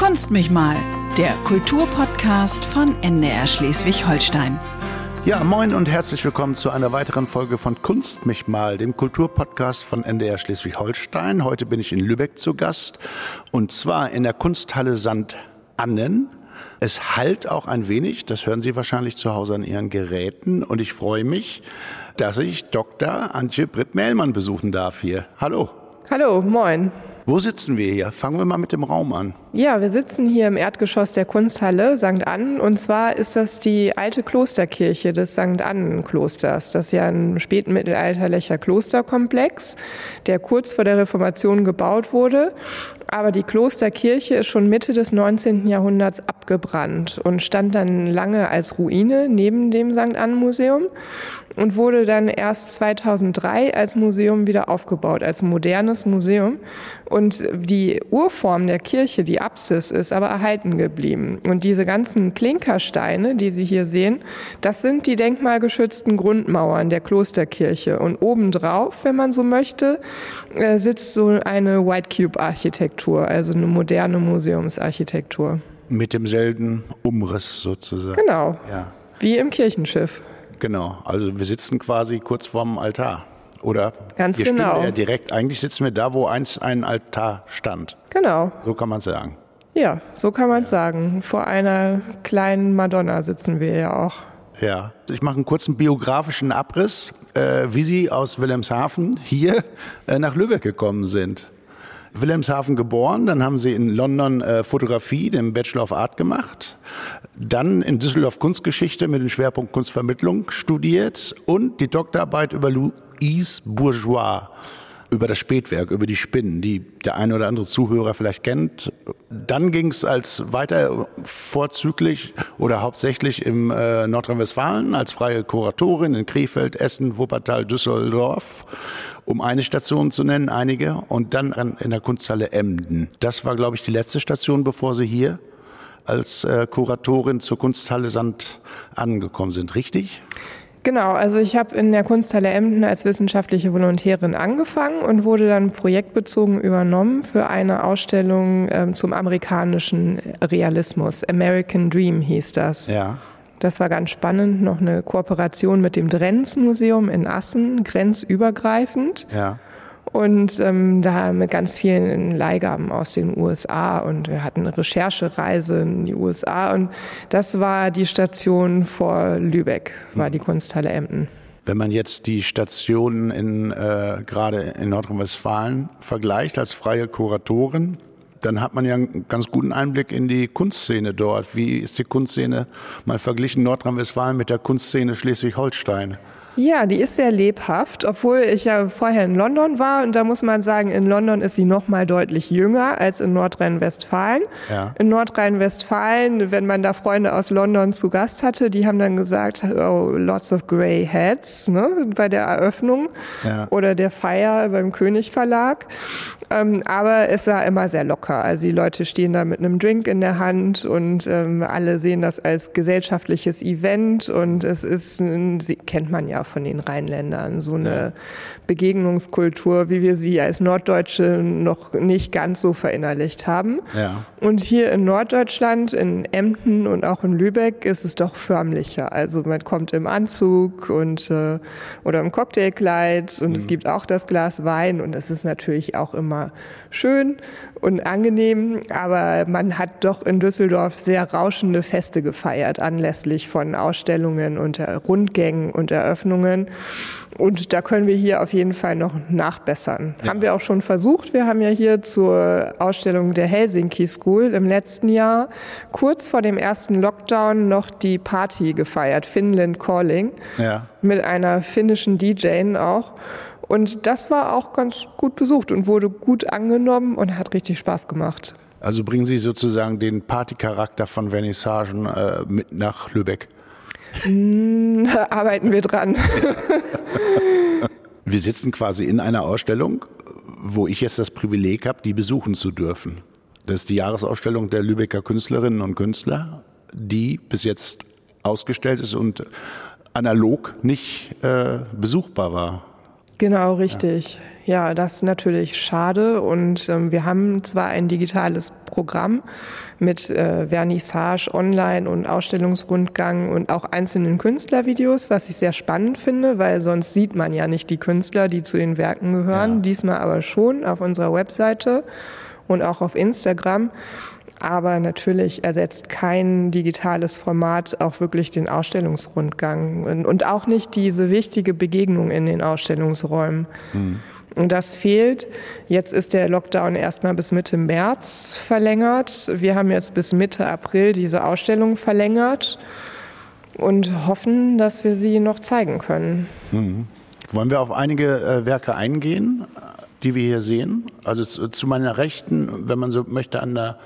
Kunst mich mal, der Kulturpodcast von NDR Schleswig-Holstein. Ja, moin und herzlich willkommen zu einer weiteren Folge von Kunst mich mal, dem Kulturpodcast von NDR Schleswig-Holstein. Heute bin ich in Lübeck zu Gast und zwar in der Kunsthalle St. Annen. Es halt auch ein wenig, das hören Sie wahrscheinlich zu Hause an Ihren Geräten und ich freue mich, dass ich Dr. Antje Britt-Mehlmann besuchen darf hier. Hallo. Hallo, moin. Wo sitzen wir hier? Fangen wir mal mit dem Raum an. Ja, wir sitzen hier im Erdgeschoss der Kunsthalle St. Annen und zwar ist das die alte Klosterkirche des St. Annen-Klosters. Das ist ja ein spätmittelalterlicher Klosterkomplex, der kurz vor der Reformation gebaut wurde. Aber die Klosterkirche ist schon Mitte des 19. Jahrhunderts abgebrannt und stand dann lange als Ruine neben dem St. Annen-Museum und wurde dann erst 2003 als Museum wieder aufgebaut, als modernes Museum. Und die Urform der Kirche, die Apsis, ist aber erhalten geblieben. Und diese ganzen Klinkersteine, die Sie hier sehen, das sind die denkmalgeschützten Grundmauern der Klosterkirche. Und obendrauf, wenn man so möchte, äh, sitzt so eine White Cube Architektur, also eine moderne Museumsarchitektur. Mit demselben Umriss sozusagen. Genau. Ja. Wie im Kirchenschiff. Genau, also wir sitzen quasi kurz vorm Altar. Oder Ganz wir genau. ja direkt, eigentlich sitzen wir da, wo einst ein Altar stand. Genau. So kann man sagen. Ja, so kann man es ja. sagen. Vor einer kleinen Madonna sitzen wir ja auch. Ja, ich mache einen kurzen biografischen Abriss, äh, wie Sie aus Wilhelmshaven hier äh, nach Lübeck gekommen sind. Wilhelmshaven geboren, dann haben sie in London äh, Fotografie, den Bachelor of Art gemacht, dann in Düsseldorf Kunstgeschichte mit dem Schwerpunkt Kunstvermittlung studiert und die Doktorarbeit über Louise Bourgeois über das Spätwerk, über die Spinnen, die der eine oder andere Zuhörer vielleicht kennt. Dann ging es als weiter vorzüglich oder hauptsächlich im äh, Nordrhein-Westfalen als freie Kuratorin in Krefeld, Essen, Wuppertal, Düsseldorf, um eine Station zu nennen, einige, und dann in der Kunsthalle Emden. Das war, glaube ich, die letzte Station, bevor Sie hier als äh, Kuratorin zur Kunsthalle Sand angekommen sind, richtig? Genau, also ich habe in der Kunsthalle Emden als wissenschaftliche Volontärin angefangen und wurde dann projektbezogen übernommen für eine Ausstellung ähm, zum amerikanischen Realismus. American Dream hieß das. Ja. Das war ganz spannend. Noch eine Kooperation mit dem Drenz Museum in Assen, grenzübergreifend. Ja und ähm, da mit ganz vielen Leihgaben aus den USA und wir hatten eine Recherchereise in die USA und das war die Station vor Lübeck, war die Kunsthalle Emden. Wenn man jetzt die Stationen in, äh, gerade in Nordrhein-Westfalen vergleicht als freie Kuratorin, dann hat man ja einen ganz guten Einblick in die Kunstszene dort. Wie ist die Kunstszene mal verglichen Nordrhein-Westfalen mit der Kunstszene Schleswig-Holstein? Ja, die ist sehr lebhaft, obwohl ich ja vorher in London war und da muss man sagen, in London ist sie noch mal deutlich jünger als in Nordrhein-Westfalen. Ja. In Nordrhein-Westfalen, wenn man da Freunde aus London zu Gast hatte, die haben dann gesagt, oh, lots of grey heads, ne, bei der Eröffnung ja. oder der Feier beim König Verlag. Ähm, aber es war immer sehr locker. Also die Leute stehen da mit einem Drink in der Hand und ähm, alle sehen das als gesellschaftliches Event und es ist, sie kennt man ja von den Rheinländern, so eine Begegnungskultur, wie wir sie als Norddeutsche noch nicht ganz so verinnerlicht haben. Ja. Und hier in Norddeutschland, in Emden und auch in Lübeck ist es doch förmlicher. Also man kommt im Anzug und äh, oder im Cocktailkleid und mhm. es gibt auch das Glas Wein und es ist natürlich auch immer schön und angenehm, aber man hat doch in Düsseldorf sehr rauschende Feste gefeiert, anlässlich von Ausstellungen und Rundgängen und Eröffnungen. Und da können wir hier auf jeden Fall noch nachbessern. Ja. Haben wir auch schon versucht. Wir haben ja hier zur Ausstellung der Helsinki School im letzten Jahr kurz vor dem ersten Lockdown noch die Party gefeiert, Finland Calling, ja. mit einer finnischen DJ auch. Und das war auch ganz gut besucht und wurde gut angenommen und hat richtig Spaß gemacht. Also bringen Sie sozusagen den Partycharakter von Vernissagen äh, mit nach Lübeck? Mm, arbeiten wir dran. wir sitzen quasi in einer Ausstellung, wo ich jetzt das Privileg habe, die besuchen zu dürfen. Das ist die Jahresausstellung der Lübecker Künstlerinnen und Künstler, die bis jetzt ausgestellt ist und analog nicht äh, besuchbar war. Genau, richtig. Ja, ja das ist natürlich schade. Und ähm, wir haben zwar ein digitales Programm mit äh, Vernissage online und Ausstellungsrundgang und auch einzelnen Künstlervideos, was ich sehr spannend finde, weil sonst sieht man ja nicht die Künstler, die zu den Werken gehören. Ja. Diesmal aber schon auf unserer Webseite und auch auf Instagram. Aber natürlich ersetzt kein digitales Format auch wirklich den Ausstellungsrundgang und auch nicht diese wichtige Begegnung in den Ausstellungsräumen. Mhm. Und das fehlt. Jetzt ist der Lockdown erstmal bis Mitte März verlängert. Wir haben jetzt bis Mitte April diese Ausstellung verlängert und hoffen, dass wir sie noch zeigen können. Mhm. Wollen wir auf einige äh, Werke eingehen, die wir hier sehen? Also zu, zu meiner Rechten, wenn man so möchte, an, der,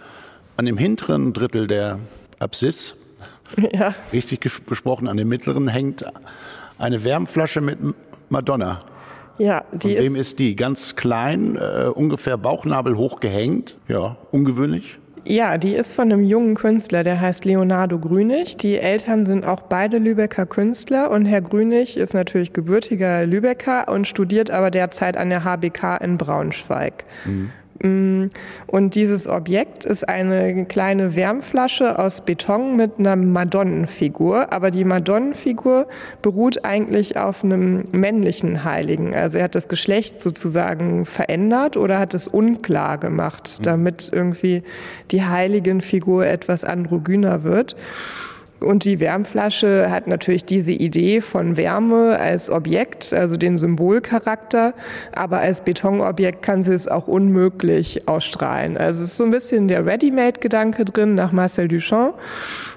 an dem hinteren Drittel der Apsis, ja. richtig besprochen, an dem mittleren hängt eine Wärmflasche mit Madonna. Ja, die Von wem ist, ist die? Ganz klein, äh, ungefähr Bauchnabel hochgehängt. Ja, ungewöhnlich. Ja, die ist von einem jungen Künstler, der heißt Leonardo Grünig. Die Eltern sind auch beide Lübecker Künstler und Herr Grünig ist natürlich gebürtiger Lübecker und studiert aber derzeit an der HBK in Braunschweig. Mhm. Mm, und dieses Objekt ist eine kleine Wärmflasche aus Beton mit einer Madonnenfigur. Aber die Madonnenfigur beruht eigentlich auf einem männlichen Heiligen. Also er hat das Geschlecht sozusagen verändert oder hat es unklar gemacht, mhm. damit irgendwie die Heiligenfigur etwas androgyner wird. Und die Wärmflasche hat natürlich diese Idee von Wärme als Objekt, also den Symbolcharakter, aber als Betonobjekt kann sie es auch unmöglich ausstrahlen. Also es ist so ein bisschen der Ready-Made-Gedanke drin nach Marcel Duchamp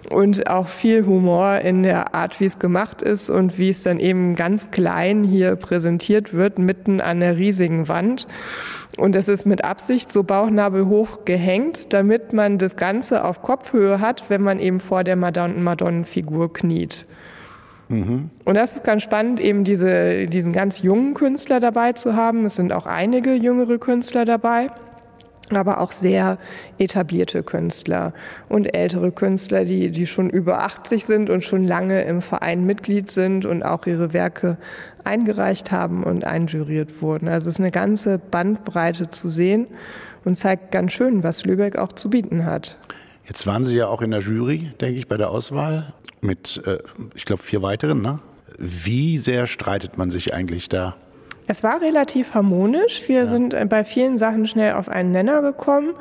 und auch viel Humor in der Art, wie es gemacht ist und wie es dann eben ganz klein hier präsentiert wird, mitten an der riesigen Wand. Und es ist mit Absicht so bauchnabelhoch gehängt, damit man das Ganze auf Kopfhöhe hat, wenn man eben vor der Madonnenfigur kniet. Mhm. Und das ist ganz spannend, eben diese, diesen ganz jungen Künstler dabei zu haben. Es sind auch einige jüngere Künstler dabei aber auch sehr etablierte Künstler und ältere Künstler, die, die schon über 80 sind und schon lange im Verein Mitglied sind und auch ihre Werke eingereicht haben und einjuriert wurden. Also es ist eine ganze Bandbreite zu sehen und zeigt ganz schön, was Lübeck auch zu bieten hat. Jetzt waren Sie ja auch in der Jury, denke ich, bei der Auswahl mit, äh, ich glaube, vier weiteren. Ne? Wie sehr streitet man sich eigentlich da? Es war relativ harmonisch. Wir ja. sind bei vielen Sachen schnell auf einen Nenner gekommen.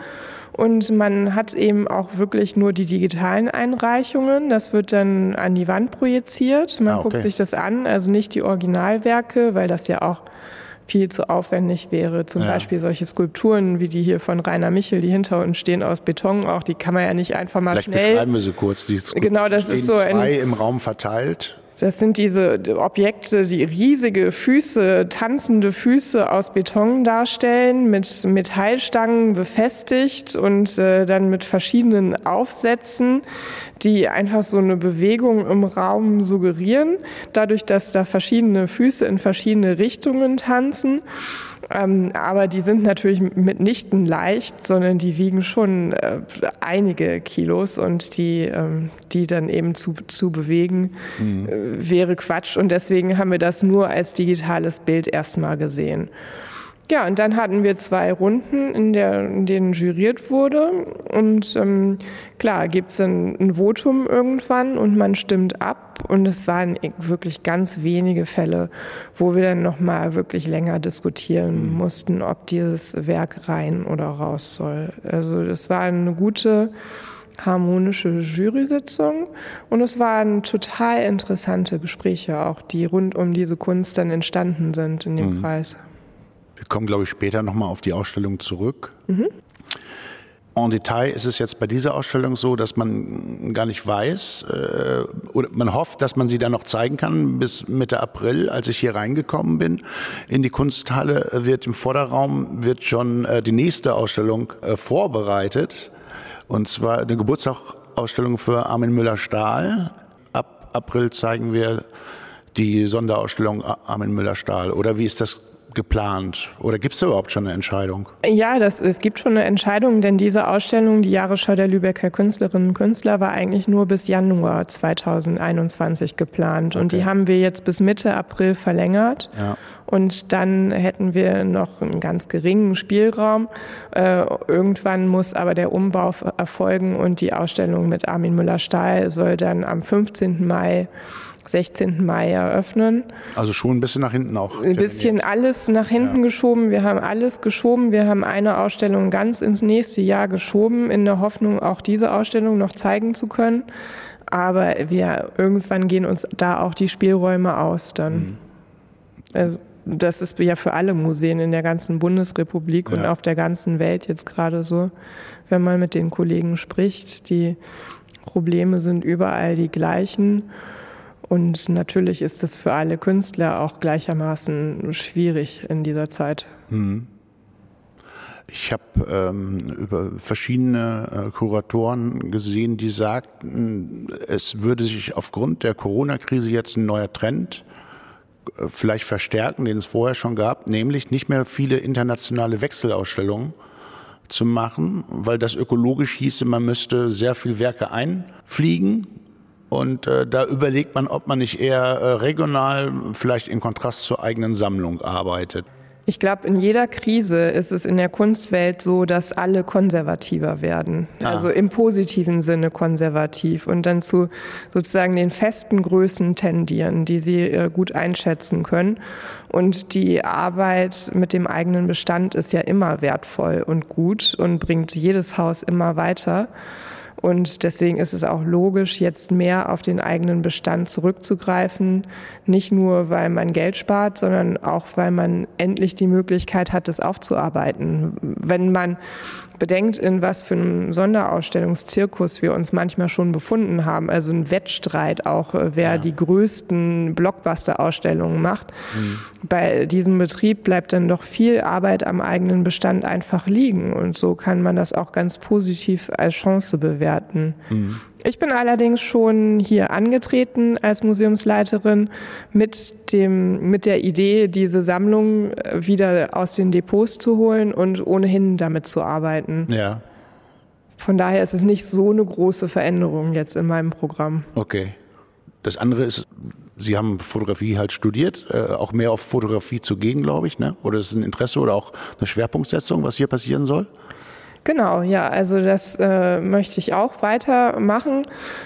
Und man hat eben auch wirklich nur die digitalen Einreichungen. Das wird dann an die Wand projiziert. Man ah, okay. guckt sich das an, also nicht die Originalwerke, weil das ja auch viel zu aufwendig wäre. Zum ja. Beispiel solche Skulpturen wie die hier von Rainer Michel, die hinter uns stehen aus Beton, auch die kann man ja nicht einfach mal Vielleicht schnell. Beschreiben wir sie kurz. Die Skulpturen genau, das ist so zwei im Raum verteilt. Das sind diese Objekte, die riesige Füße, tanzende Füße aus Beton darstellen, mit Metallstangen befestigt und äh, dann mit verschiedenen Aufsätzen, die einfach so eine Bewegung im Raum suggerieren, dadurch, dass da verschiedene Füße in verschiedene Richtungen tanzen. Ähm, aber die sind natürlich mitnichten leicht, sondern die wiegen schon äh, einige Kilos und die, ähm, die dann eben zu, zu bewegen, mhm. äh, wäre Quatsch. Und deswegen haben wir das nur als digitales Bild erstmal gesehen. Ja, und dann hatten wir zwei Runden, in, der, in denen juriert wurde. Und ähm, klar, gibt es ein, ein Votum irgendwann und man stimmt ab. Und es waren wirklich ganz wenige Fälle, wo wir dann nochmal wirklich länger diskutieren mhm. mussten, ob dieses Werk rein oder raus soll. Also das war eine gute harmonische Jury-Sitzung und es waren total interessante Gespräche auch, die rund um diese Kunst dann entstanden sind in dem mhm. Kreis. Wir kommen, glaube ich, später nochmal auf die Ausstellung zurück. Mhm. En Detail ist es jetzt bei dieser Ausstellung so, dass man gar nicht weiß äh, oder man hofft, dass man sie dann noch zeigen kann bis Mitte April. Als ich hier reingekommen bin in die Kunsthalle, wird im Vorderraum wird schon äh, die nächste Ausstellung äh, vorbereitet und zwar eine Geburtstagsausstellung für Armin Müller-Stahl. Ab April zeigen wir die Sonderausstellung Armin Müller-Stahl. Oder wie ist das geplant? Oder gibt es da überhaupt schon eine Entscheidung? Ja, das, es gibt schon eine Entscheidung, denn diese Ausstellung, die Jahresschau der Lübecker Künstlerinnen und Künstler, war eigentlich nur bis Januar 2021 geplant. Okay. Und die haben wir jetzt bis Mitte April verlängert. Ja. Und dann hätten wir noch einen ganz geringen Spielraum. Äh, irgendwann muss aber der Umbau erfolgen und die Ausstellung mit Armin Müller-Stahl soll dann am 15. Mai 16. Mai eröffnen. Also schon ein bisschen nach hinten auch. Ein bisschen alles nach hinten ja. geschoben. Wir haben alles geschoben. Wir haben eine Ausstellung ganz ins nächste Jahr geschoben, in der Hoffnung, auch diese Ausstellung noch zeigen zu können. Aber wir irgendwann gehen uns da auch die Spielräume aus dann. Mhm. Also, das ist ja für alle Museen in der ganzen Bundesrepublik ja. und auf der ganzen Welt jetzt gerade so, wenn man mit den Kollegen spricht. Die Probleme sind überall die gleichen. Und natürlich ist es für alle Künstler auch gleichermaßen schwierig in dieser Zeit. Mhm. Ich habe ähm, über verschiedene äh, Kuratoren gesehen, die sagten, es würde sich aufgrund der Corona-Krise jetzt ein neuer Trend äh, vielleicht verstärken, den es vorher schon gab, nämlich nicht mehr viele internationale Wechselausstellungen zu machen, weil das ökologisch hieße, man müsste sehr viel Werke einfliegen und äh, da überlegt man, ob man nicht eher äh, regional, vielleicht in Kontrast zur eigenen Sammlung arbeitet. Ich glaube, in jeder Krise ist es in der Kunstwelt so, dass alle konservativer werden. Ah. Also im positiven Sinne konservativ und dann zu sozusagen den festen Größen tendieren, die sie äh, gut einschätzen können. Und die Arbeit mit dem eigenen Bestand ist ja immer wertvoll und gut und bringt jedes Haus immer weiter. Und deswegen ist es auch logisch, jetzt mehr auf den eigenen Bestand zurückzugreifen. Nicht nur, weil man Geld spart, sondern auch, weil man endlich die Möglichkeit hat, das aufzuarbeiten. Wenn man bedenkt, in was für einem Sonderausstellungszirkus wir uns manchmal schon befunden haben. Also ein Wettstreit auch, äh, wer ja. die größten Blockbuster-Ausstellungen macht. Mhm. Bei diesem Betrieb bleibt dann doch viel Arbeit am eigenen Bestand einfach liegen. Und so kann man das auch ganz positiv als Chance bewerten. Mhm. Ich bin allerdings schon hier angetreten als Museumsleiterin mit dem, mit der Idee, diese Sammlung äh, wieder aus den Depots zu holen und ohnehin damit zu arbeiten. Ja. Von daher ist es nicht so eine große Veränderung jetzt in meinem Programm. Okay. Das andere ist, Sie haben Fotografie halt studiert, äh, auch mehr auf Fotografie zu gehen, glaube ich, ne? Oder ist es ein Interesse oder auch eine Schwerpunktsetzung, was hier passieren soll? Genau, ja, also das äh, möchte ich auch weitermachen.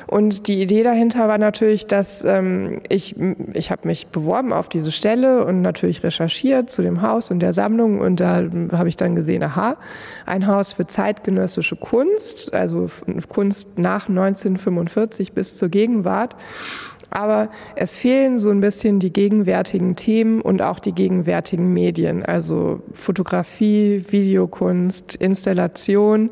Und die Idee dahinter war natürlich, dass ähm, ich, ich habe mich beworben auf diese Stelle und natürlich recherchiert zu dem Haus und der Sammlung. Und da habe ich dann gesehen, aha, ein Haus für zeitgenössische Kunst, also Kunst nach 1945 bis zur Gegenwart. Aber es fehlen so ein bisschen die gegenwärtigen Themen und auch die gegenwärtigen Medien, also Fotografie, Videokunst, Installation.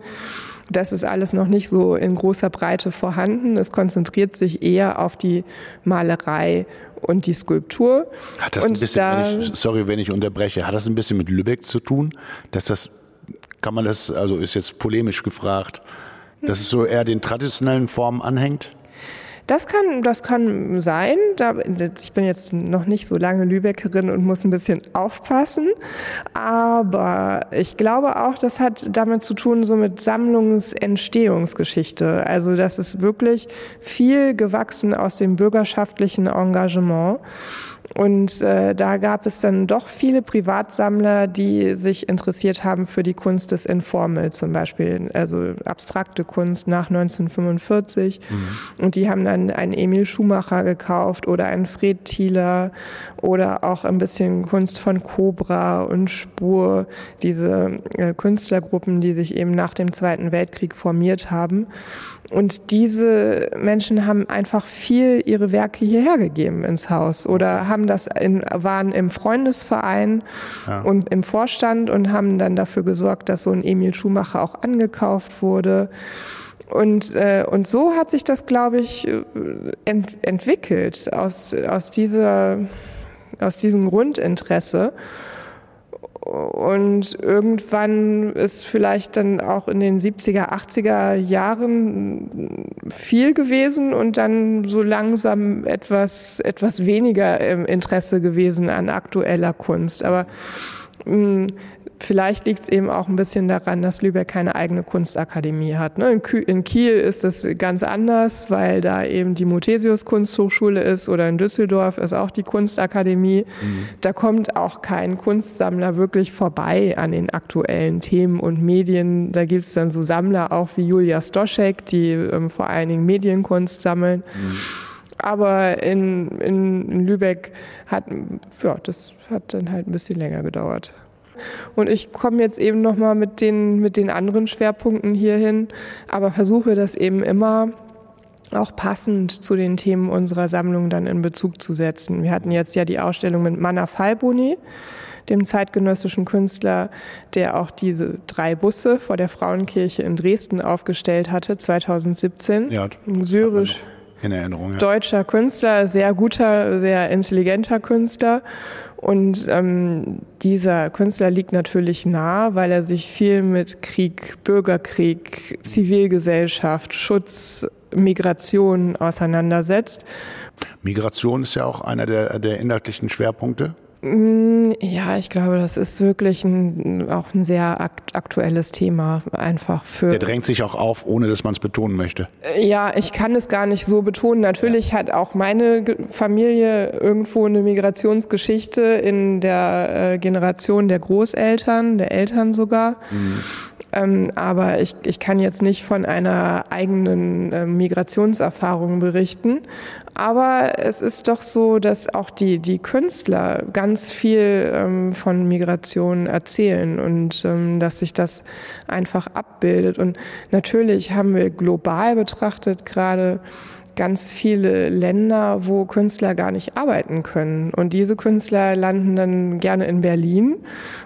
Das ist alles noch nicht so in großer Breite vorhanden. Es konzentriert sich eher auf die Malerei und die Skulptur. Hat das und ein bisschen, da, wenn ich, sorry, wenn ich unterbreche, hat das ein bisschen mit Lübeck zu tun, dass das, kann man das, also ist jetzt polemisch gefragt, dass es so eher den traditionellen Formen anhängt? Das kann, das kann sein. Ich bin jetzt noch nicht so lange Lübeckerin und muss ein bisschen aufpassen. Aber ich glaube auch, das hat damit zu tun, so mit Sammlungsentstehungsgeschichte. Also das ist wirklich viel gewachsen aus dem bürgerschaftlichen Engagement. Und äh, da gab es dann doch viele Privatsammler, die sich interessiert haben für die Kunst des Informal zum Beispiel, also abstrakte Kunst nach 1945. Mhm. Und die haben dann einen Emil Schumacher gekauft oder einen Fred Thieler oder auch ein bisschen Kunst von Cobra und Spur, diese äh, Künstlergruppen, die sich eben nach dem Zweiten Weltkrieg formiert haben. Und diese Menschen haben einfach viel ihre Werke hierher gegeben ins Haus oder haben das in, waren im Freundesverein ja. und im Vorstand und haben dann dafür gesorgt, dass so ein Emil Schumacher auch angekauft wurde. Und, äh, und so hat sich das, glaube ich, ent, entwickelt aus, aus, dieser, aus diesem Grundinteresse. Und irgendwann ist vielleicht dann auch in den 70er, 80er Jahren viel gewesen und dann so langsam etwas, etwas weniger Interesse gewesen an aktueller Kunst. Aber mh, Vielleicht liegt es eben auch ein bisschen daran, dass Lübeck keine eigene Kunstakademie hat. Ne? In Kiel ist das ganz anders, weil da eben die Muthesius Kunsthochschule ist oder in Düsseldorf ist auch die Kunstakademie. Mhm. Da kommt auch kein Kunstsammler wirklich vorbei an den aktuellen Themen und Medien. Da gibt es dann so Sammler auch wie Julia Stoschek, die ähm, vor allen Dingen Medienkunst sammeln. Mhm. Aber in, in Lübeck hat, ja, das hat dann halt ein bisschen länger gedauert. Und ich komme jetzt eben nochmal mit den, mit den anderen Schwerpunkten hierhin, aber versuche das eben immer auch passend zu den Themen unserer Sammlung dann in Bezug zu setzen. Wir hatten jetzt ja die Ausstellung mit Manna Falboni, dem zeitgenössischen Künstler, der auch diese drei Busse vor der Frauenkirche in Dresden aufgestellt hatte, 2017. Ja, syrisch. In Erinnerung, ja. Deutscher Künstler, sehr guter, sehr intelligenter Künstler. Und ähm, dieser Künstler liegt natürlich nah, weil er sich viel mit Krieg, Bürgerkrieg, Zivilgesellschaft, Schutz, Migration auseinandersetzt. Migration ist ja auch einer der, der inhaltlichen Schwerpunkte. Mm, ja, ich glaube, das ist wirklich ein, auch ein sehr aktuelles Thema einfach für. Der drängt sich auch auf, ohne dass man es betonen möchte. Äh, ja, ich kann es gar nicht so betonen. Natürlich ja. hat auch meine Familie irgendwo eine Migrationsgeschichte in der äh, Generation der Großeltern, der Eltern sogar. Mhm. Ähm, aber ich, ich kann jetzt nicht von einer eigenen äh, Migrationserfahrung berichten. Aber es ist doch so, dass auch die, die Künstler ganz viel ähm, von Migration erzählen und ähm, dass sich das einfach abbildet. Und natürlich haben wir global betrachtet gerade ganz viele Länder, wo Künstler gar nicht arbeiten können. Und diese Künstler landen dann gerne in Berlin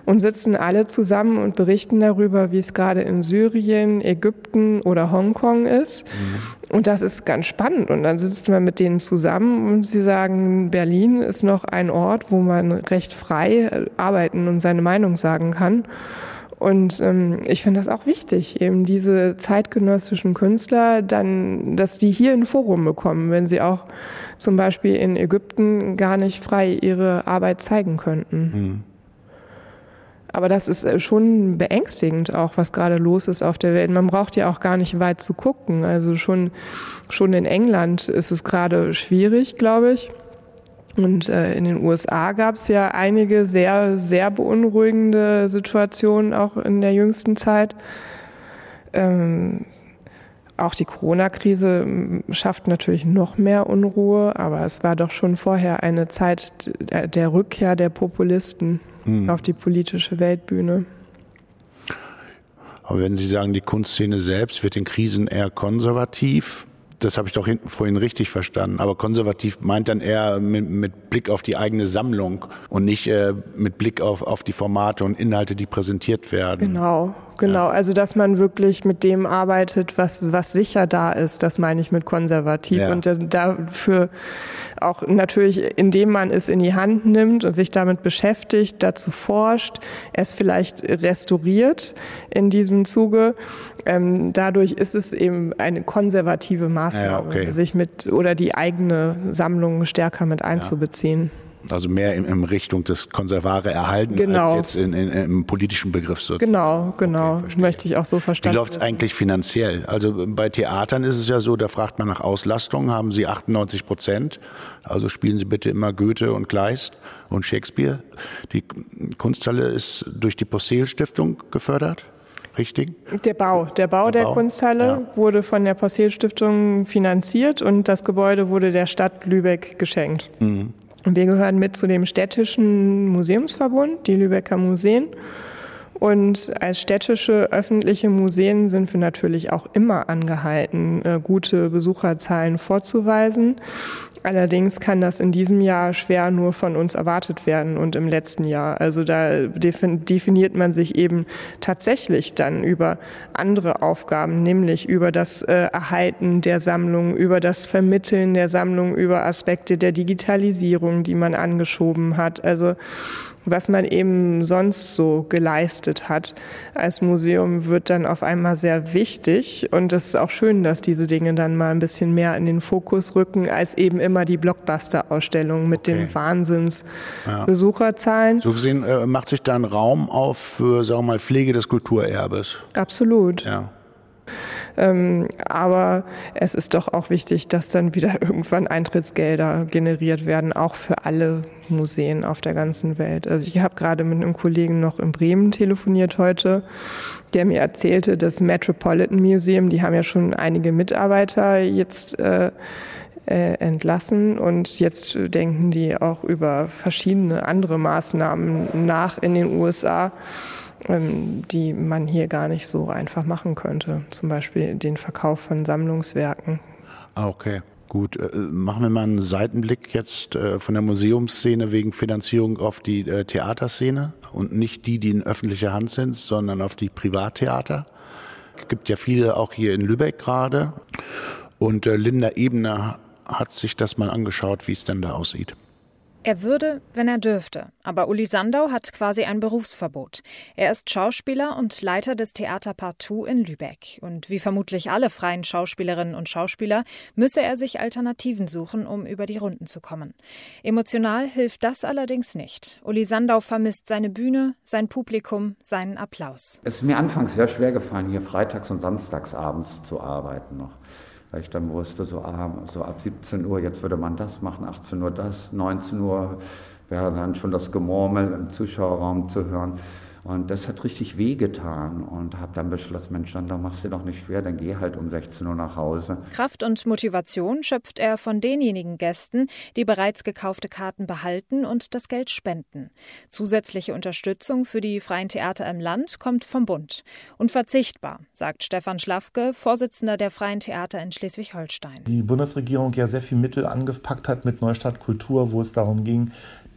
und sitzen alle zusammen und berichten darüber, wie es gerade in Syrien, Ägypten oder Hongkong ist. Mhm. Und das ist ganz spannend. Und dann sitzt man mit denen zusammen und sie sagen, Berlin ist noch ein Ort, wo man recht frei arbeiten und seine Meinung sagen kann. Und ähm, ich finde das auch wichtig, eben diese zeitgenössischen Künstler dann, dass die hier ein Forum bekommen, wenn sie auch zum Beispiel in Ägypten gar nicht frei ihre Arbeit zeigen könnten. Mhm. Aber das ist äh, schon beängstigend auch, was gerade los ist auf der Welt. Man braucht ja auch gar nicht weit zu gucken. Also schon, schon in England ist es gerade schwierig, glaube ich. Und äh, in den USA gab es ja einige sehr, sehr beunruhigende Situationen auch in der jüngsten Zeit. Ähm, auch die Corona-Krise schafft natürlich noch mehr Unruhe, aber es war doch schon vorher eine Zeit der Rückkehr der Populisten mhm. auf die politische Weltbühne. Aber wenn Sie sagen, die Kunstszene selbst wird in Krisen eher konservativ, das habe ich doch vorhin richtig verstanden. Aber konservativ meint dann eher mit, mit Blick auf die eigene Sammlung und nicht äh, mit Blick auf, auf die Formate und Inhalte, die präsentiert werden. Genau, genau. Ja. Also dass man wirklich mit dem arbeitet, was, was sicher da ist, das meine ich mit konservativ. Ja. Und das, dafür auch natürlich, indem man es in die Hand nimmt und sich damit beschäftigt, dazu forscht, es vielleicht restauriert in diesem Zuge. Ähm, dadurch ist es eben eine konservative Maßnahme, ja, okay. sich mit oder die eigene Sammlung stärker mit einzubeziehen. Also mehr in, in, Richtung des Konservare erhalten genau. als jetzt in, in, im politischen Begriff. So. Genau, genau. Okay, Möchte ich auch so verstehen. Wie läuft es eigentlich finanziell? Also bei Theatern ist es ja so, da fragt man nach Auslastung. Haben Sie 98 Prozent? Also spielen Sie bitte immer Goethe und Kleist und Shakespeare. Die Kunsthalle ist durch die Possehl Stiftung gefördert richtig? Der Bau, der Bau der, der Bau? Kunsthalle ja. wurde von der Possehl Stiftung finanziert und das Gebäude wurde der Stadt Lübeck geschenkt. Mhm. Wir gehören mit zu dem städtischen Museumsverbund, die Lübecker Museen. Und als städtische öffentliche Museen sind wir natürlich auch immer angehalten, äh, gute Besucherzahlen vorzuweisen. Allerdings kann das in diesem Jahr schwer nur von uns erwartet werden und im letzten Jahr. Also da definiert man sich eben tatsächlich dann über andere Aufgaben, nämlich über das äh, Erhalten der Sammlung, über das Vermitteln der Sammlung, über Aspekte der Digitalisierung, die man angeschoben hat. Also was man eben sonst so geleistet hat als Museum, wird dann auf einmal sehr wichtig. Und es ist auch schön, dass diese Dinge dann mal ein bisschen mehr in den Fokus rücken, als eben immer die Blockbuster-Ausstellung mit okay. den Wahnsinns-Besucherzahlen. So gesehen äh, macht sich da ein Raum auf für, sagen wir mal, Pflege des Kulturerbes. Absolut. Ja. Ähm, aber es ist doch auch wichtig, dass dann wieder irgendwann Eintrittsgelder generiert werden, auch für alle Museen auf der ganzen Welt. Also ich habe gerade mit einem Kollegen noch in Bremen telefoniert heute, der mir erzählte, das Metropolitan Museum, die haben ja schon einige Mitarbeiter jetzt äh, äh, entlassen und jetzt denken die auch über verschiedene andere Maßnahmen nach in den USA die man hier gar nicht so einfach machen könnte. Zum Beispiel den Verkauf von Sammlungswerken. Ah, okay. Gut, äh, machen wir mal einen Seitenblick jetzt äh, von der Museumsszene wegen Finanzierung auf die äh, Theaterszene und nicht die, die in öffentlicher Hand sind, sondern auf die Privattheater. Es gibt ja viele auch hier in Lübeck gerade. Und Linda Ebner hat sich das mal angeschaut, wie es denn da aussieht. Er würde, wenn er dürfte. Aber Uli Sandau hat quasi ein Berufsverbot. Er ist Schauspieler und Leiter des Theater Partout in Lübeck. Und wie vermutlich alle freien Schauspielerinnen und Schauspieler müsse er sich Alternativen suchen, um über die Runden zu kommen. Emotional hilft das allerdings nicht. Uli Sandau vermisst seine Bühne, sein Publikum, seinen Applaus. Es ist mir anfangs sehr schwer gefallen, hier freitags und samstags abends zu arbeiten noch weil ich dann wusste, so, ah, so ab 17 Uhr, jetzt würde man das machen, 18 Uhr das, 19 Uhr wäre dann schon das Gemurmel im Zuschauerraum zu hören. Und das hat richtig wehgetan und habe dann beschlossen, Mensch, dann machst du doch nicht schwer, dann geh halt um 16 Uhr nach Hause. Kraft und Motivation schöpft er von denjenigen Gästen, die bereits gekaufte Karten behalten und das Geld spenden. Zusätzliche Unterstützung für die freien Theater im Land kommt vom Bund. Unverzichtbar, sagt Stefan Schlafke, Vorsitzender der freien Theater in Schleswig-Holstein. Die Bundesregierung ja sehr viel Mittel angepackt hat mit Neustadt Kultur, wo es darum ging,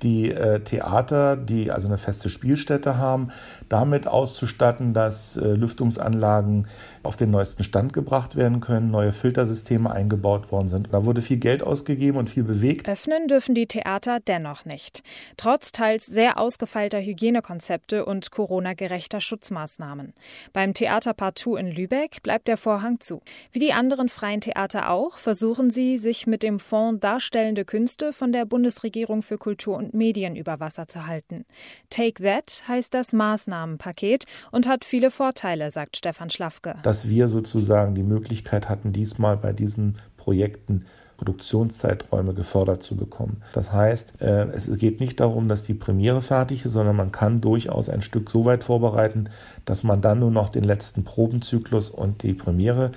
die äh, Theater, die also eine feste Spielstätte haben, damit auszustatten, dass äh, Lüftungsanlagen auf den neuesten Stand gebracht werden können, neue Filtersysteme eingebaut worden sind. Da wurde viel Geld ausgegeben und viel bewegt. Öffnen dürfen die Theater dennoch nicht. Trotz teils sehr ausgefeilter Hygienekonzepte und Corona-gerechter Schutzmaßnahmen. Beim Theater Partout in Lübeck bleibt der Vorhang zu. Wie die anderen freien Theater auch, versuchen sie, sich mit dem Fonds Darstellende Künste von der Bundesregierung für Kultur und Medien über Wasser zu halten. Take That heißt das Maßnahmenpaket und hat viele Vorteile, sagt Stefan Schlafke. Das dass wir sozusagen die Möglichkeit hatten, diesmal bei diesen Projekten Produktionszeiträume gefördert zu bekommen. Das heißt, äh, es geht nicht darum, dass die Premiere fertig ist, sondern man kann durchaus ein Stück so weit vorbereiten, dass man dann nur noch den letzten Probenzyklus und die Premiere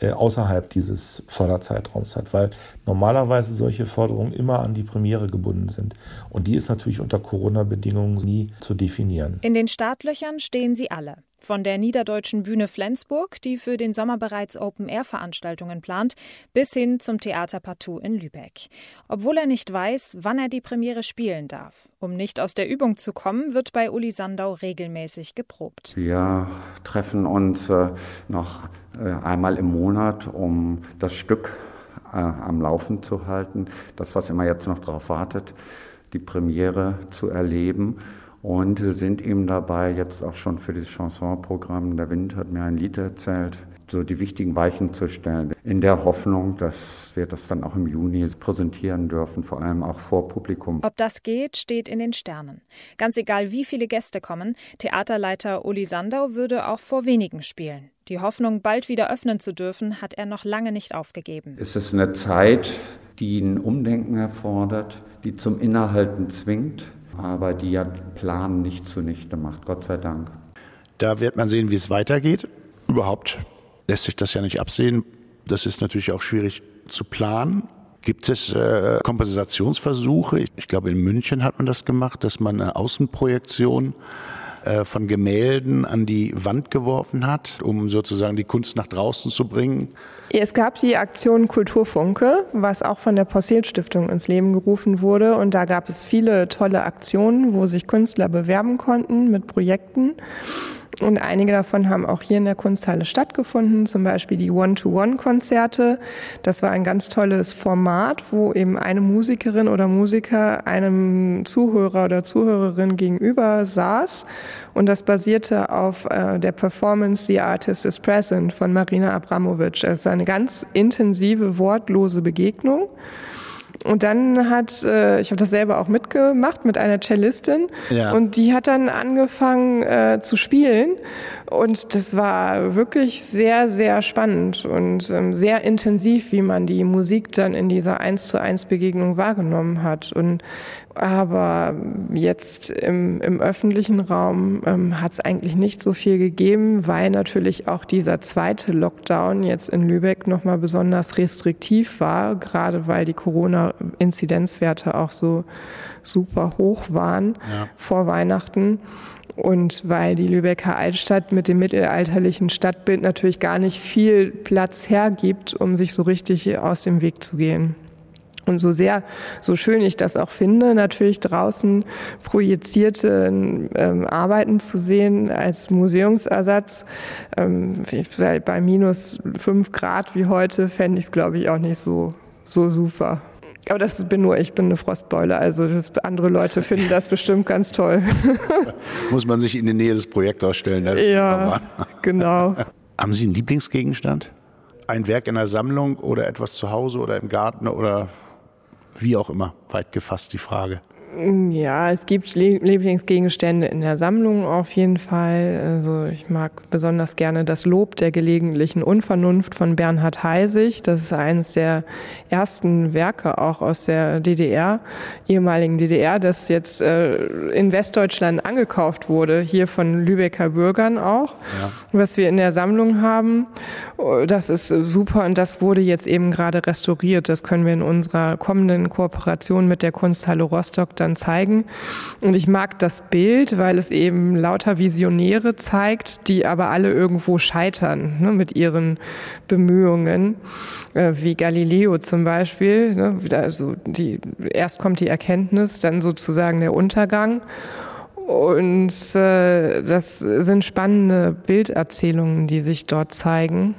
äh, außerhalb dieses Förderzeitraums hat, weil normalerweise solche Förderungen immer an die Premiere gebunden sind. Und die ist natürlich unter Corona-Bedingungen nie zu definieren. In den Startlöchern stehen sie alle. Von der Niederdeutschen Bühne Flensburg, die für den Sommer bereits Open-Air-Veranstaltungen plant, bis hin zum Theater Partout in Lübeck. Obwohl er nicht weiß, wann er die Premiere spielen darf. Um nicht aus der Übung zu kommen, wird bei Uli Sandau regelmäßig geprobt. Wir treffen uns äh, noch einmal im Monat, um das Stück äh, am Laufen zu halten. Das, was immer jetzt noch darauf wartet, die Premiere zu erleben und sind eben dabei, jetzt auch schon für dieses Chansonprogramm, der Wind hat mir ein Lied erzählt, so die wichtigen Weichen zu stellen, in der Hoffnung, dass wir das dann auch im Juni präsentieren dürfen, vor allem auch vor Publikum. Ob das geht, steht in den Sternen. Ganz egal, wie viele Gäste kommen, Theaterleiter Uli Sandau würde auch vor wenigen spielen. Die Hoffnung, bald wieder öffnen zu dürfen, hat er noch lange nicht aufgegeben. Es ist eine Zeit, die ein Umdenken erfordert, die zum Innehalten zwingt aber die ja Plan nicht zunichte macht, Gott sei Dank. Da wird man sehen, wie es weitergeht. Überhaupt lässt sich das ja nicht absehen. Das ist natürlich auch schwierig zu planen. Gibt es äh, Kompensationsversuche? Ich, ich glaube, in München hat man das gemacht, dass man eine Außenprojektion äh, von Gemälden an die Wand geworfen hat, um sozusagen die Kunst nach draußen zu bringen. Es gab die Aktion Kulturfunke, was auch von der Posselt Stiftung ins Leben gerufen wurde. Und da gab es viele tolle Aktionen, wo sich Künstler bewerben konnten mit Projekten. Und einige davon haben auch hier in der Kunsthalle stattgefunden, zum Beispiel die One-to-One-Konzerte. Das war ein ganz tolles Format, wo eben eine Musikerin oder Musiker einem Zuhörer oder Zuhörerin gegenüber saß. Und das basierte auf äh, der Performance The Artist is Present von Marina Abramovic. Es ist eine ganz intensive, wortlose Begegnung. Und dann hat, äh, ich habe das selber auch mitgemacht mit einer Cellistin ja. und die hat dann angefangen äh, zu spielen und das war wirklich sehr, sehr spannend und ähm, sehr intensiv, wie man die Musik dann in dieser eins zu eins Begegnung wahrgenommen hat. Und aber jetzt im, im öffentlichen Raum ähm, hat es eigentlich nicht so viel gegeben, weil natürlich auch dieser zweite Lockdown jetzt in Lübeck nochmal besonders restriktiv war, gerade weil die Corona-Inzidenzwerte auch so super hoch waren ja. vor Weihnachten. Und weil die Lübecker Altstadt mit dem mittelalterlichen Stadtbild natürlich gar nicht viel Platz hergibt, um sich so richtig aus dem Weg zu gehen. Und so sehr, so schön ich das auch finde, natürlich draußen projizierte ähm, Arbeiten zu sehen als Museumsersatz. Ähm, bei, bei minus fünf Grad wie heute fände ich es, glaube ich, auch nicht so, so super. Aber das bin nur ich, bin eine Frostbeule. Also andere Leute finden das bestimmt ganz toll. Muss man sich in die Nähe des Projektors stellen. Ja, genau. Haben Sie einen Lieblingsgegenstand? Ein Werk in der Sammlung oder etwas zu Hause oder im Garten oder wie auch immer, weit gefasst die Frage. Ja, es gibt Lieblingsgegenstände in der Sammlung auf jeden Fall. Also ich mag besonders gerne das Lob der gelegentlichen Unvernunft von Bernhard Heisig. Das ist eines der ersten Werke auch aus der DDR, ehemaligen DDR, das jetzt äh, in Westdeutschland angekauft wurde, hier von Lübecker Bürgern auch, ja. was wir in der Sammlung haben. Das ist super und das wurde jetzt eben gerade restauriert. Das können wir in unserer kommenden Kooperation mit der Kunsthalle Rostock dann dann zeigen. Und ich mag das Bild, weil es eben lauter Visionäre zeigt, die aber alle irgendwo scheitern ne, mit ihren Bemühungen, äh, wie Galileo zum Beispiel. Ne, also die, erst kommt die Erkenntnis, dann sozusagen der Untergang. Und äh, das sind spannende Bilderzählungen, die sich dort zeigen.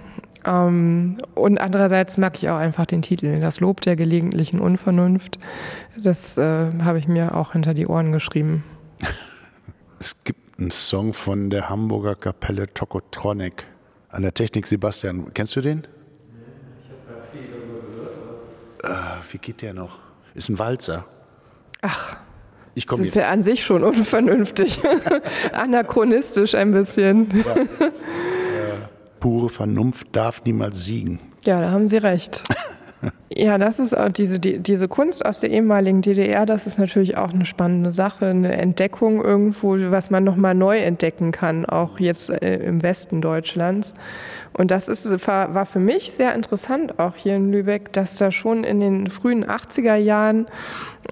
Ähm, und andererseits mag ich auch einfach den Titel, das Lob der gelegentlichen Unvernunft. Das äh, habe ich mir auch hinter die Ohren geschrieben. Es gibt einen Song von der Hamburger Kapelle Tokotronic. An der Technik Sebastian, kennst du den? Ich habe viel darüber gehört. Äh, wie geht der noch? Ist ein Walzer. Ach. Ich das ist jetzt. ja an sich schon unvernünftig. Anachronistisch ein bisschen. Ja pure Vernunft darf niemals siegen. Ja, da haben Sie recht. Ja, das ist auch diese, die, diese Kunst aus der ehemaligen DDR, das ist natürlich auch eine spannende Sache, eine Entdeckung irgendwo, was man nochmal neu entdecken kann, auch jetzt äh, im Westen Deutschlands. Und das ist, war für mich sehr interessant, auch hier in Lübeck, dass da schon in den frühen 80er Jahren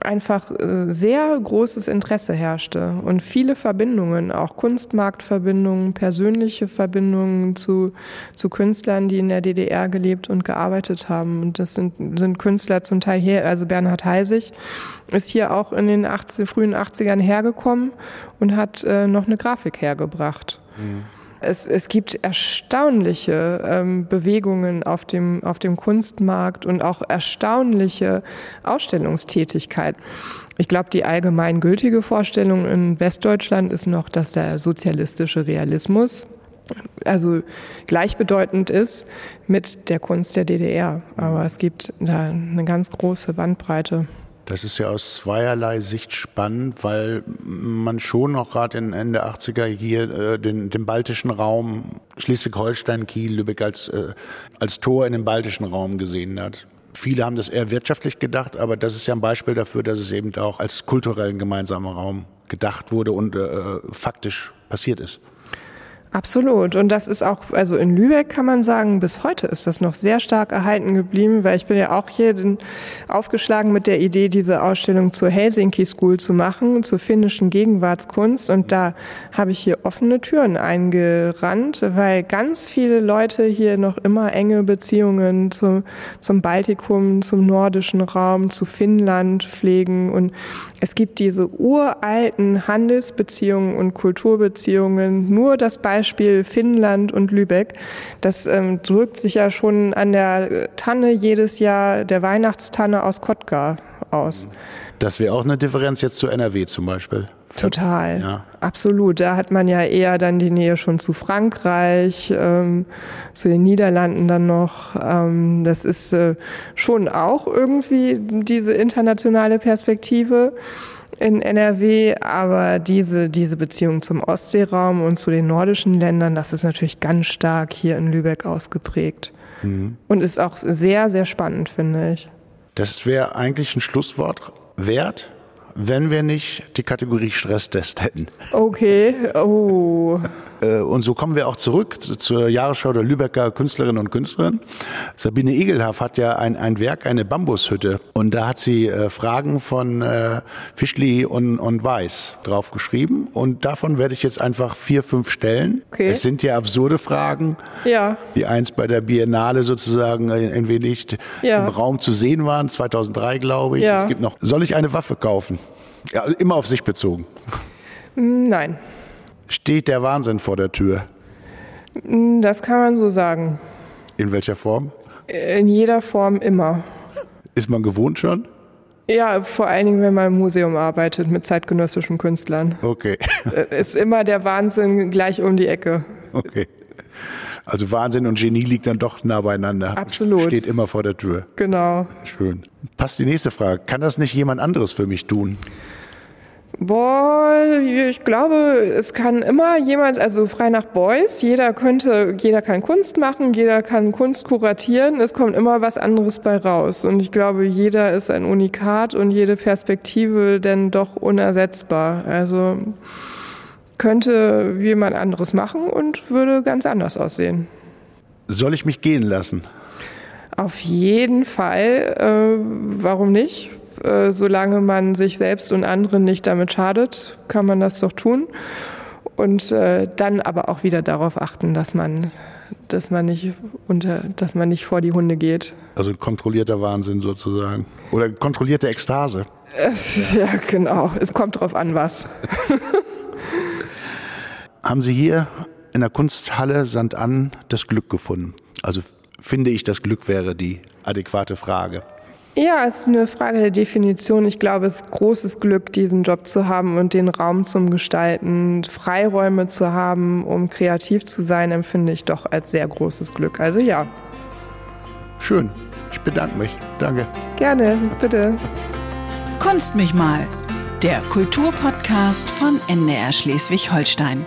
einfach äh, sehr großes Interesse herrschte und viele Verbindungen, auch Kunstmarktverbindungen, persönliche Verbindungen zu, zu Künstlern, die in der DDR gelebt und gearbeitet haben. Und das sind, sind Künstler zum Teil hier, also Bernhard Heisig ist hier auch in den 80, frühen 80ern hergekommen und hat äh, noch eine Grafik hergebracht. Mhm. Es, es gibt erstaunliche ähm, Bewegungen auf dem, auf dem Kunstmarkt und auch erstaunliche Ausstellungstätigkeit. Ich glaube, die allgemein gültige Vorstellung in Westdeutschland ist noch, dass der sozialistische Realismus also gleichbedeutend ist mit der Kunst der DDR. Aber es gibt da eine ganz große Bandbreite. Das ist ja aus zweierlei Sicht spannend, weil man schon noch gerade in Ende 80er hier äh, den, den baltischen Raum, Schleswig-Holstein, Kiel, Lübeck als, äh, als Tor in den baltischen Raum gesehen hat. Viele haben das eher wirtschaftlich gedacht, aber das ist ja ein Beispiel dafür, dass es eben auch als kulturellen gemeinsamer Raum gedacht wurde und äh, faktisch passiert ist. Absolut. Und das ist auch, also in Lübeck kann man sagen, bis heute ist das noch sehr stark erhalten geblieben, weil ich bin ja auch hier aufgeschlagen mit der Idee, diese Ausstellung zur Helsinki School zu machen, zur finnischen Gegenwartskunst. Und da habe ich hier offene Türen eingerannt, weil ganz viele Leute hier noch immer enge Beziehungen zum, zum Baltikum, zum nordischen Raum, zu Finnland pflegen. Und es gibt diese uralten Handelsbeziehungen und Kulturbeziehungen. Nur das Beispiel Beispiel Finnland und Lübeck. Das ähm, drückt sich ja schon an der Tanne jedes Jahr, der Weihnachtstanne aus Kotka aus. Das wäre auch eine Differenz jetzt zu NRW zum Beispiel. Total, ja. absolut. Da hat man ja eher dann die Nähe schon zu Frankreich, ähm, zu den Niederlanden dann noch. Ähm, das ist äh, schon auch irgendwie diese internationale Perspektive in NRW, aber diese, diese Beziehung zum Ostseeraum und zu den nordischen Ländern, das ist natürlich ganz stark hier in Lübeck ausgeprägt. Mhm. Und ist auch sehr, sehr spannend, finde ich. Das wäre eigentlich ein Schlusswort wert, wenn wir nicht die Kategorie Stresstest hätten. Okay, oh. Äh, und so kommen wir auch zurück zur Jahresschau der Lübecker Künstlerinnen und Künstlerinnen. Sabine Egelhaff hat ja ein, ein Werk, eine Bambushütte. Und da hat sie äh, Fragen von äh, Fischli und, und Weiß drauf geschrieben. Und davon werde ich jetzt einfach vier, fünf stellen. Okay. Es sind ja absurde Fragen, ja. die einst bei der Biennale sozusagen ein wenig ja. im Raum zu sehen waren, 2003 glaube ich. Ja. Es gibt noch, soll ich eine Waffe kaufen? Ja, immer auf sich bezogen. Nein. Steht der Wahnsinn vor der Tür? Das kann man so sagen. In welcher Form? In jeder Form immer. Ist man gewohnt schon? Ja, vor allen Dingen, wenn man im Museum arbeitet mit zeitgenössischen Künstlern. Okay. Äh, ist immer der Wahnsinn gleich um die Ecke. Okay. Also Wahnsinn und Genie liegt dann doch nah beieinander. Absolut. Steht immer vor der Tür. Genau. Schön. Passt die nächste Frage. Kann das nicht jemand anderes für mich tun? Boah, ich glaube, es kann immer jemand, also frei nach Beuys, jeder könnte, jeder kann Kunst machen, jeder kann Kunst kuratieren, es kommt immer was anderes bei raus. Und ich glaube, jeder ist ein Unikat und jede Perspektive denn doch unersetzbar. Also könnte jemand anderes machen und würde ganz anders aussehen. Soll ich mich gehen lassen? Auf jeden Fall. Äh, warum nicht? Äh, solange man sich selbst und anderen nicht damit schadet, kann man das doch tun. Und äh, dann aber auch wieder darauf achten, dass man, dass man nicht unter, dass man nicht vor die Hunde geht. Also kontrollierter Wahnsinn sozusagen. Oder kontrollierte Ekstase. Es, ja. ja, genau. Es kommt drauf an, was. Haben Sie hier in der Kunsthalle Sand an das Glück gefunden? Also finde ich, das Glück wäre die adäquate Frage. Ja, es ist eine Frage der Definition. Ich glaube, es ist großes Glück, diesen Job zu haben und den Raum zum Gestalten, Freiräume zu haben, um kreativ zu sein, empfinde ich doch als sehr großes Glück. Also ja. Schön. Ich bedanke mich. Danke. Gerne, bitte. Kunst mich mal. Der Kulturpodcast von NDR Schleswig-Holstein.